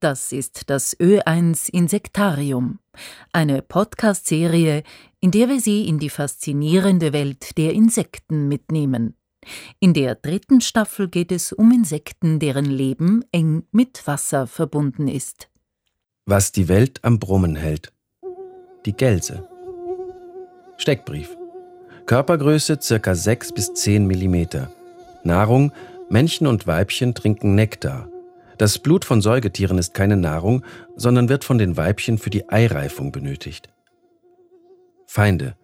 Das ist das Ö1 Insektarium, eine Podcast-Serie, in der wir Sie in die faszinierende Welt der Insekten mitnehmen. In der dritten Staffel geht es um Insekten, deren Leben eng mit Wasser verbunden ist. Was die Welt am Brummen hält. Die Gelse. Steckbrief. Körpergröße ca. 6 bis 10 mm. Nahrung: Männchen und Weibchen trinken Nektar. Das Blut von Säugetieren ist keine Nahrung, sondern wird von den Weibchen für die Eireifung benötigt. Feinde.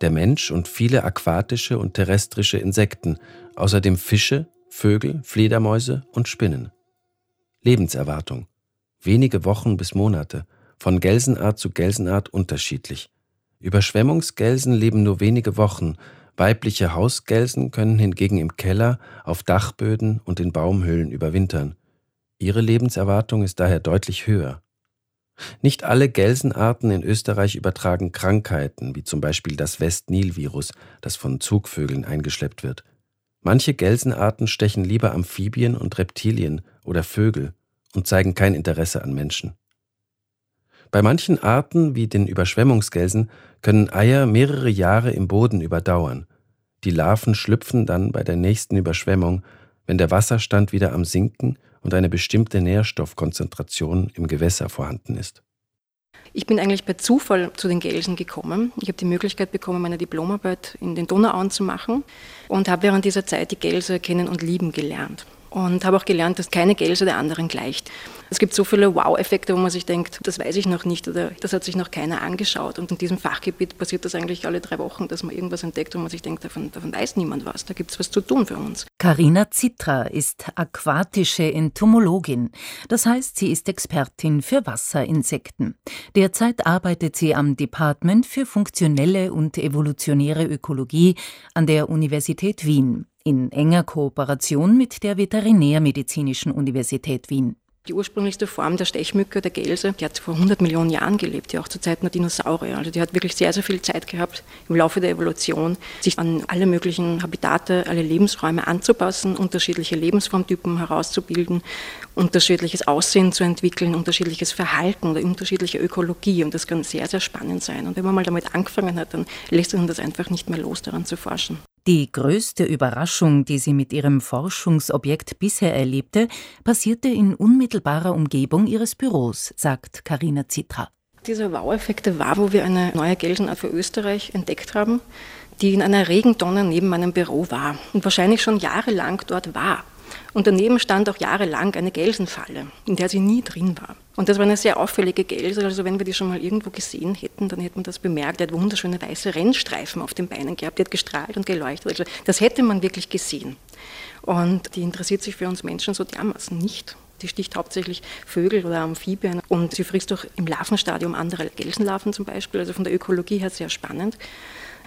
Der Mensch und viele aquatische und terrestrische Insekten, außerdem Fische, Vögel, Fledermäuse und Spinnen. Lebenserwartung. Wenige Wochen bis Monate, von Gelsenart zu Gelsenart unterschiedlich. Überschwemmungsgelsen leben nur wenige Wochen, weibliche Hausgelsen können hingegen im Keller, auf Dachböden und in Baumhöhlen überwintern. Ihre Lebenserwartung ist daher deutlich höher. Nicht alle Gelsenarten in Österreich übertragen Krankheiten, wie zum Beispiel das West-Nil-Virus, das von Zugvögeln eingeschleppt wird. Manche Gelsenarten stechen lieber Amphibien und Reptilien oder Vögel und zeigen kein Interesse an Menschen. Bei manchen Arten, wie den Überschwemmungsgelsen, können Eier mehrere Jahre im Boden überdauern. Die Larven schlüpfen dann bei der nächsten Überschwemmung, wenn der Wasserstand wieder am Sinken und eine bestimmte Nährstoffkonzentration im Gewässer vorhanden ist. Ich bin eigentlich per Zufall zu den Gelsen gekommen. Ich habe die Möglichkeit bekommen, meine Diplomarbeit in den Donauauen zu machen und habe während dieser Zeit die Gelse kennen und lieben gelernt und habe auch gelernt, dass keine Gelse der anderen gleicht. Es gibt so viele Wow-Effekte, wo man sich denkt, das weiß ich noch nicht oder das hat sich noch keiner angeschaut. Und in diesem Fachgebiet passiert das eigentlich alle drei Wochen, dass man irgendwas entdeckt, wo man sich denkt, davon, davon weiß niemand was. Da gibt es was zu tun für uns. Carina Zitra ist aquatische Entomologin. Das heißt, sie ist Expertin für Wasserinsekten. Derzeit arbeitet sie am Department für funktionelle und evolutionäre Ökologie an der Universität Wien in enger Kooperation mit der Veterinärmedizinischen Universität Wien. Die ursprünglichste Form der Stechmücke, der Gelse, die hat vor 100 Millionen Jahren gelebt, ja auch zu Zeiten der Dinosaurier. Also die hat wirklich sehr, sehr viel Zeit gehabt, im Laufe der Evolution, sich an alle möglichen Habitate, alle Lebensräume anzupassen, unterschiedliche Lebensformtypen herauszubilden, unterschiedliches Aussehen zu entwickeln, unterschiedliches Verhalten oder unterschiedliche Ökologie. Und das kann sehr, sehr spannend sein. Und wenn man mal damit angefangen hat, dann lässt man das einfach nicht mehr los, daran zu forschen. Die größte Überraschung, die sie mit ihrem Forschungsobjekt bisher erlebte, passierte in unmittelbarer Umgebung ihres Büros, sagt Karina Zitra. Dieser Wow-Effekt war, wo wir eine neue Gelsenart für Österreich entdeckt haben, die in einer Regentonne neben meinem Büro war und wahrscheinlich schon jahrelang dort war. Und daneben stand auch jahrelang eine Gelsenfalle, in der sie nie drin war. Und das war eine sehr auffällige Gelse. Also wenn wir die schon mal irgendwo gesehen hätten, dann hätte man das bemerkt. Die hat wunderschöne weiße Rennstreifen auf den Beinen gehabt. Die hat gestrahlt und geleuchtet. Also das hätte man wirklich gesehen. Und die interessiert sich für uns Menschen so dermaßen nicht. Die sticht hauptsächlich Vögel oder Amphibien und sie frisst auch im Larvenstadium andere Gelsenlarven zum Beispiel. Also von der Ökologie her sehr spannend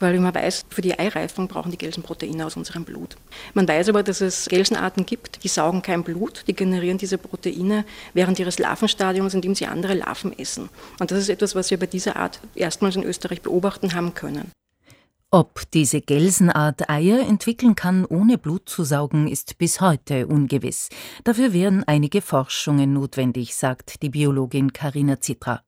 weil man weiß, für die Eireifung brauchen die Gelsen Proteine aus unserem Blut. Man weiß aber, dass es Gelsenarten gibt, die saugen kein Blut, die generieren diese Proteine während ihres Larvenstadiums, indem sie andere Larven essen. Und das ist etwas, was wir bei dieser Art erstmals in Österreich beobachten haben können. Ob diese Gelsenart Eier entwickeln kann, ohne Blut zu saugen, ist bis heute ungewiss. Dafür wären einige Forschungen notwendig, sagt die Biologin Karina Zitra.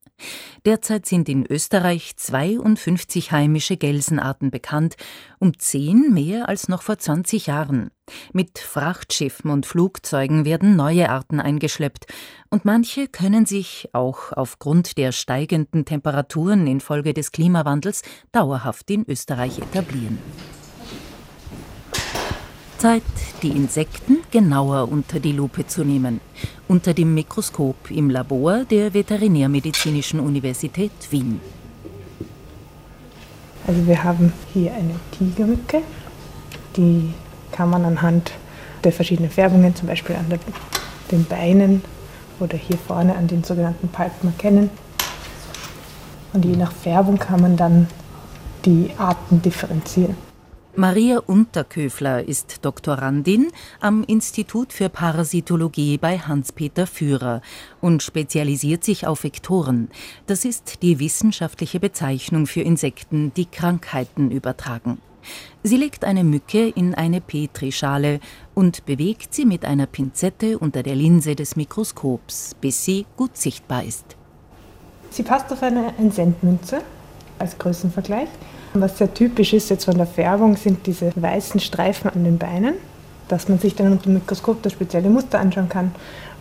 Derzeit sind in Österreich 52 heimische Gelsenarten bekannt, um zehn mehr als noch vor 20 Jahren. Mit Frachtschiffen und Flugzeugen werden neue Arten eingeschleppt, und manche können sich auch aufgrund der steigenden Temperaturen infolge des Klimawandels dauerhaft in Österreich etablieren. Zeit, die Insekten genauer unter die Lupe zu nehmen, unter dem Mikroskop im Labor der Veterinärmedizinischen Universität Wien. Also wir haben hier eine Tigermücke, die kann man anhand der verschiedenen Färbungen, zum Beispiel an den Beinen oder hier vorne an den sogenannten Palpen erkennen. Und je nach Färbung kann man dann die Arten differenzieren. Maria Unterköfler ist Doktorandin am Institut für Parasitologie bei Hans-Peter Führer und spezialisiert sich auf Vektoren. Das ist die wissenschaftliche Bezeichnung für Insekten, die Krankheiten übertragen. Sie legt eine Mücke in eine Petrischale und bewegt sie mit einer Pinzette unter der Linse des Mikroskops, bis sie gut sichtbar ist. Sie passt auf eine Entsendmünze als Größenvergleich. Was sehr typisch ist jetzt von der Färbung, sind diese weißen Streifen an den Beinen, dass man sich dann unter dem Mikroskop das spezielle Muster anschauen kann.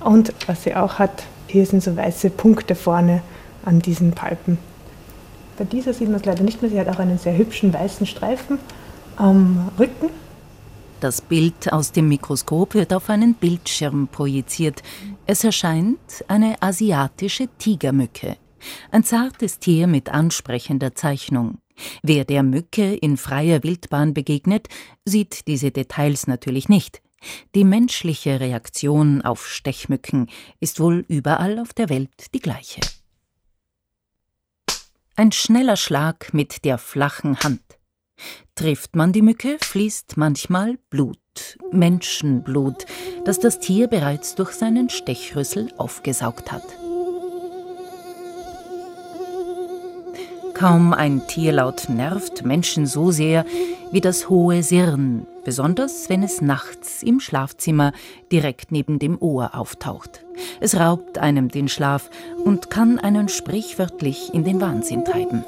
Und was sie auch hat, hier sind so weiße Punkte vorne an diesen Palpen. Bei dieser sieht man es leider nicht mehr. Sie hat auch einen sehr hübschen weißen Streifen am Rücken. Das Bild aus dem Mikroskop wird auf einen Bildschirm projiziert. Es erscheint eine asiatische Tigermücke. Ein zartes Tier mit ansprechender Zeichnung. Wer der Mücke in freier Wildbahn begegnet, sieht diese Details natürlich nicht. Die menschliche Reaktion auf Stechmücken ist wohl überall auf der Welt die gleiche. Ein schneller Schlag mit der flachen Hand. Trifft man die Mücke, fließt manchmal Blut, Menschenblut, das das Tier bereits durch seinen Stechrüssel aufgesaugt hat. Kaum ein Tierlaut nervt Menschen so sehr wie das hohe Sirren, besonders wenn es nachts im Schlafzimmer direkt neben dem Ohr auftaucht. Es raubt einem den Schlaf und kann einen sprichwörtlich in den Wahnsinn treiben.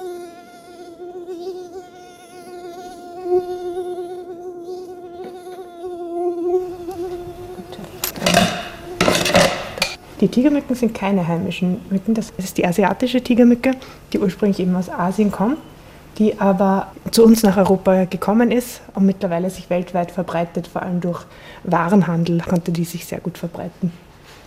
Die Tigermücken sind keine heimischen Mücken. Das ist die asiatische Tigermücke, die ursprünglich eben aus Asien kommt, die aber zu uns nach Europa gekommen ist und mittlerweile sich weltweit verbreitet, vor allem durch Warenhandel konnte die sich sehr gut verbreiten.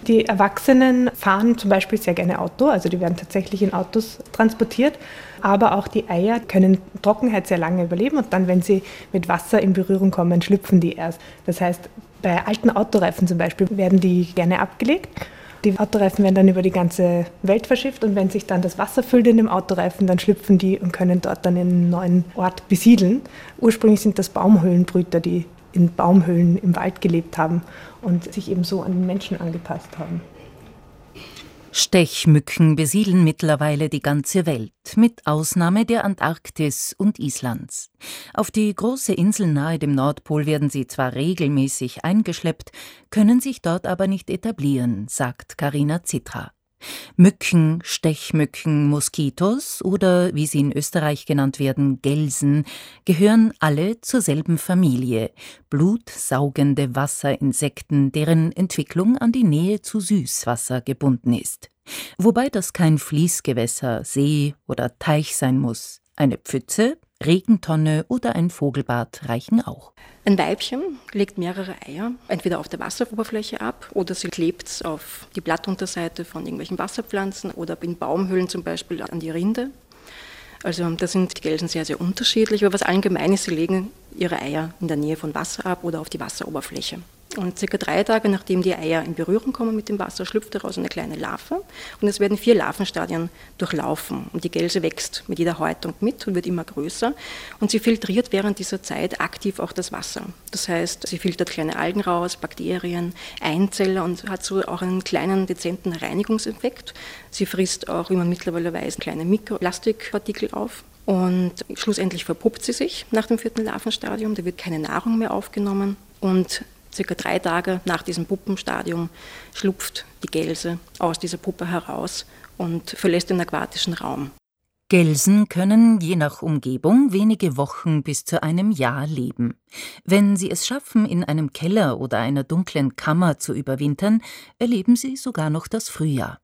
Die Erwachsenen fahren zum Beispiel sehr gerne Auto, also die werden tatsächlich in Autos transportiert, aber auch die Eier können Trockenheit sehr lange überleben und dann, wenn sie mit Wasser in Berührung kommen, schlüpfen die erst. Das heißt, bei alten Autoreifen zum Beispiel werden die gerne abgelegt die Autoreifen werden dann über die ganze Welt verschifft und wenn sich dann das Wasser füllt in dem Autoreifen, dann schlüpfen die und können dort dann einen neuen Ort besiedeln. Ursprünglich sind das Baumhöhlenbrüter, die in Baumhöhlen im Wald gelebt haben und sich eben so an den Menschen angepasst haben. Stechmücken besiedeln mittlerweile die ganze Welt, mit Ausnahme der Antarktis und Islands. Auf die große Insel nahe dem Nordpol werden sie zwar regelmäßig eingeschleppt, können sich dort aber nicht etablieren, sagt Karina Zitra. Mücken, Stechmücken, Moskitos oder wie sie in Österreich genannt werden, Gelsen, gehören alle zur selben Familie, blutsaugende Wasserinsekten, deren Entwicklung an die Nähe zu Süßwasser gebunden ist. Wobei das kein Fließgewässer, See oder Teich sein muss. Eine Pfütze, Regentonne oder ein Vogelbad reichen auch. Ein Weibchen legt mehrere Eier, entweder auf der Wasseroberfläche ab oder sie klebt auf die Blattunterseite von irgendwelchen Wasserpflanzen oder in Baumhöhlen zum Beispiel an die Rinde. Also da sind die Gelsen sehr, sehr unterschiedlich, aber was allgemein ist, sie legen ihre Eier in der Nähe von Wasser ab oder auf die Wasseroberfläche. Und circa drei Tage nachdem die Eier in Berührung kommen mit dem Wasser, schlüpft daraus eine kleine Larve. Und es werden vier Larvenstadien durchlaufen. Und die Gelse wächst mit jeder Häutung mit und wird immer größer. Und sie filtriert während dieser Zeit aktiv auch das Wasser. Das heißt, sie filtert kleine Algen raus, Bakterien, Einzeller und hat so auch einen kleinen, dezenten Reinigungseffekt. Sie frisst auch, wie man mittlerweile weiß, kleine Mikroplastikpartikel auf. Und schlussendlich verpuppt sie sich nach dem vierten Larvenstadium. Da wird keine Nahrung mehr aufgenommen. Und circa drei Tage nach diesem Puppenstadium schlupft die Gelse aus dieser Puppe heraus und verlässt den aquatischen Raum. Gelsen können je nach Umgebung wenige Wochen bis zu einem Jahr leben. Wenn sie es schaffen, in einem Keller oder einer dunklen Kammer zu überwintern, erleben sie sogar noch das Frühjahr.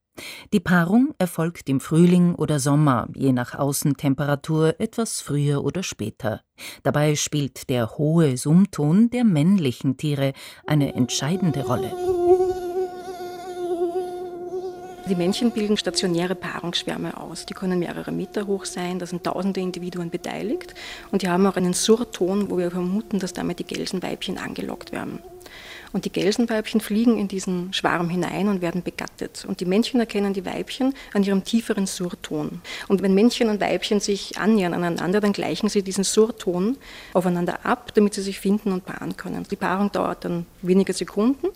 Die Paarung erfolgt im Frühling oder Sommer, je nach Außentemperatur etwas früher oder später. Dabei spielt der hohe Summton der männlichen Tiere eine entscheidende Rolle. Die Männchen bilden stationäre Paarungsschwärme aus. Die können mehrere Meter hoch sein, da sind tausende Individuen beteiligt und die haben auch einen Surrton, wo wir vermuten, dass damit die Gelsenweibchen angelockt werden. Und die Gelsenweibchen fliegen in diesen Schwarm hinein und werden begattet. Und die Männchen erkennen die Weibchen an ihrem tieferen Surton. Und wenn Männchen und Weibchen sich annähern aneinander, dann gleichen sie diesen Surton aufeinander ab, damit sie sich finden und paaren können. Die Paarung dauert dann wenige Sekunden.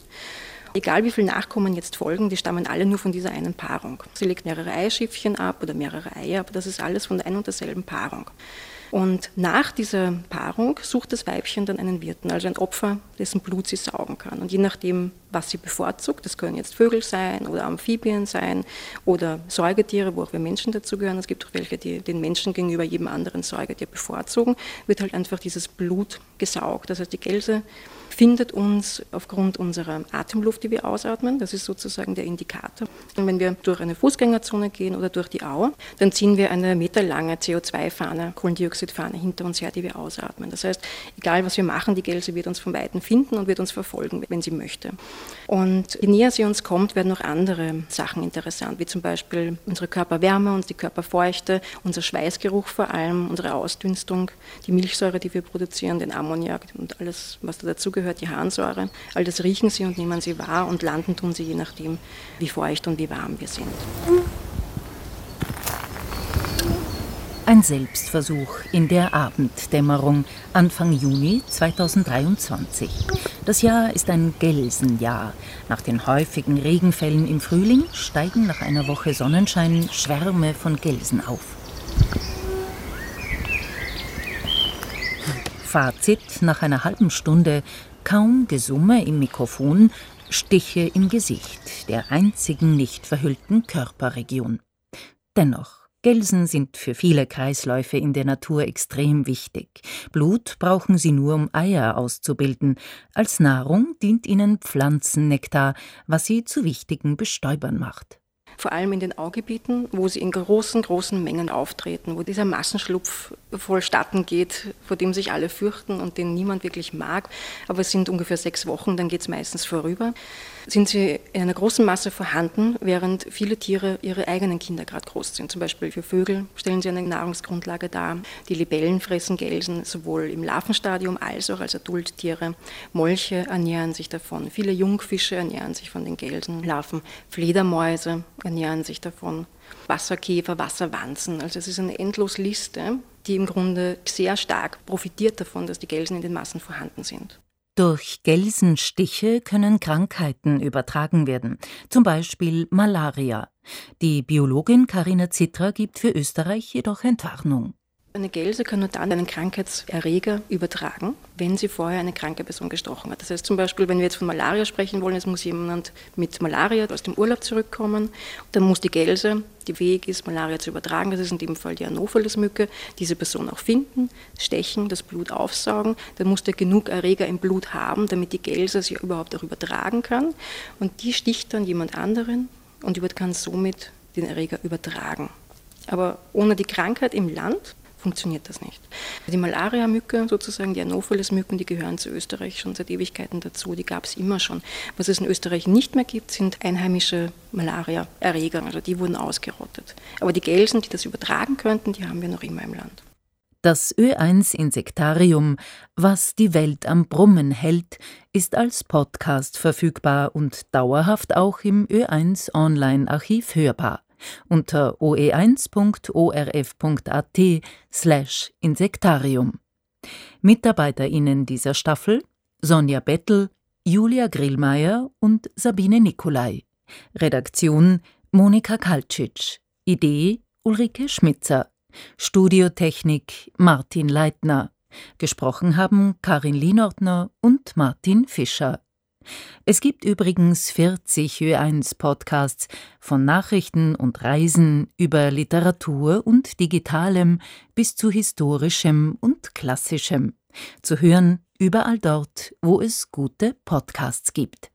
Egal wie viele Nachkommen jetzt folgen, die stammen alle nur von dieser einen Paarung. Sie legt mehrere Eischiffchen ab oder mehrere Eier, aber das ist alles von der einen und derselben Paarung. Und nach dieser Paarung sucht das Weibchen dann einen Wirten, also ein Opfer, dessen Blut sie saugen kann. Und je nachdem, was sie bevorzugt, das können jetzt Vögel sein oder Amphibien sein oder Säugetiere, wo auch wir Menschen dazugehören, es gibt auch welche, die den Menschen gegenüber jedem anderen Säugetier bevorzugen, wird halt einfach dieses Blut gesaugt. Das heißt, die Gelse findet uns aufgrund unserer Atemluft, die wir ausatmen. Das ist sozusagen der Indikator. Und wenn wir durch eine Fußgängerzone gehen oder durch die Au, dann ziehen wir eine meterlange CO2-Fahne, Kohlendioxidfahne hinter uns her, die wir ausatmen. Das heißt, egal was wir machen, die Gelse wird uns von Weitem finden und wird uns verfolgen, wenn sie möchte. Und je näher sie uns kommt, werden noch andere Sachen interessant, wie zum Beispiel unsere Körperwärme und die Körperfeuchte, unser Schweißgeruch vor allem, unsere Ausdünstung, die Milchsäure, die wir produzieren, den Ammoniak und alles, was da dazugehört gehört die Harnsäure. All das riechen sie und nehmen sie wahr und landen tun sie je nachdem, wie feucht und wie warm wir sind. Ein Selbstversuch in der Abenddämmerung Anfang Juni 2023. Das Jahr ist ein Gelsenjahr. Nach den häufigen Regenfällen im Frühling steigen nach einer Woche Sonnenschein Schwärme von Gelsen auf. Fazit nach einer halben Stunde Kaum Gesumme im Mikrofon, Stiche im Gesicht der einzigen nicht verhüllten Körperregion. Dennoch, Gelsen sind für viele Kreisläufe in der Natur extrem wichtig. Blut brauchen sie nur, um Eier auszubilden. Als Nahrung dient ihnen Pflanzennektar, was sie zu wichtigen Bestäubern macht vor allem in den Augebieten, wo sie in großen, großen Mengen auftreten, wo dieser Massenschlupf vollstatten geht, vor dem sich alle fürchten und den niemand wirklich mag. Aber es sind ungefähr sechs Wochen, dann geht es meistens vorüber. Sind sie in einer großen Masse vorhanden, während viele Tiere ihre eigenen Kinder gerade groß sind. Zum Beispiel für Vögel stellen sie eine Nahrungsgrundlage dar. Die Libellen fressen Gelsen sowohl im Larvenstadium als auch als Adulttiere. Molche ernähren sich davon. Viele Jungfische ernähren sich von den Gelsenlarven. Fledermäuse ernähren sich davon. Wasserkäfer, Wasserwanzen. Also es ist eine endlos Liste, die im Grunde sehr stark profitiert davon, dass die Gelsen in den Massen vorhanden sind. Durch Gelsenstiche können Krankheiten übertragen werden, zum Beispiel Malaria. Die Biologin Karina Zitra gibt für Österreich jedoch Entwarnung. Eine Gelse kann nur dann einen Krankheitserreger übertragen, wenn sie vorher eine kranke Person gestochen hat. Das heißt zum Beispiel, wenn wir jetzt von Malaria sprechen wollen, es muss jemand mit Malaria aus dem Urlaub zurückkommen, dann muss die Gelse, die fähig ist, Malaria zu übertragen, das ist in dem Fall die Anopheles-Mücke, diese Person auch finden, stechen, das Blut aufsaugen. Dann muss der genug Erreger im Blut haben, damit die Gelse sie überhaupt auch übertragen kann. Und die sticht dann jemand anderen und kann somit den Erreger übertragen. Aber ohne die Krankheit im Land funktioniert das nicht. Die Malaria-Mücke, sozusagen die Anopheles-Mücken, die gehören zu Österreich schon seit Ewigkeiten dazu, die gab es immer schon. Was es in Österreich nicht mehr gibt, sind einheimische Malaria-Erreger, also die wurden ausgerottet. Aber die Gelsen, die das übertragen könnten, die haben wir noch immer im Land. Das Ö1-Insektarium, was die Welt am Brummen hält, ist als Podcast verfügbar und dauerhaft auch im Ö1 Online-Archiv hörbar unter oe1.orf.at slash Insektarium. MitarbeiterInnen dieser Staffel Sonja Bettel, Julia Grillmeier und Sabine Nikolai. Redaktion Monika Kaltschitsch. Idee Ulrike Schmitzer. Studiotechnik Martin Leitner. Gesprochen haben Karin Lienortner und Martin Fischer. Es gibt übrigens 40 Ö1-Podcasts von Nachrichten und Reisen über Literatur und Digitalem bis zu historischem und klassischem. Zu hören überall dort, wo es gute Podcasts gibt.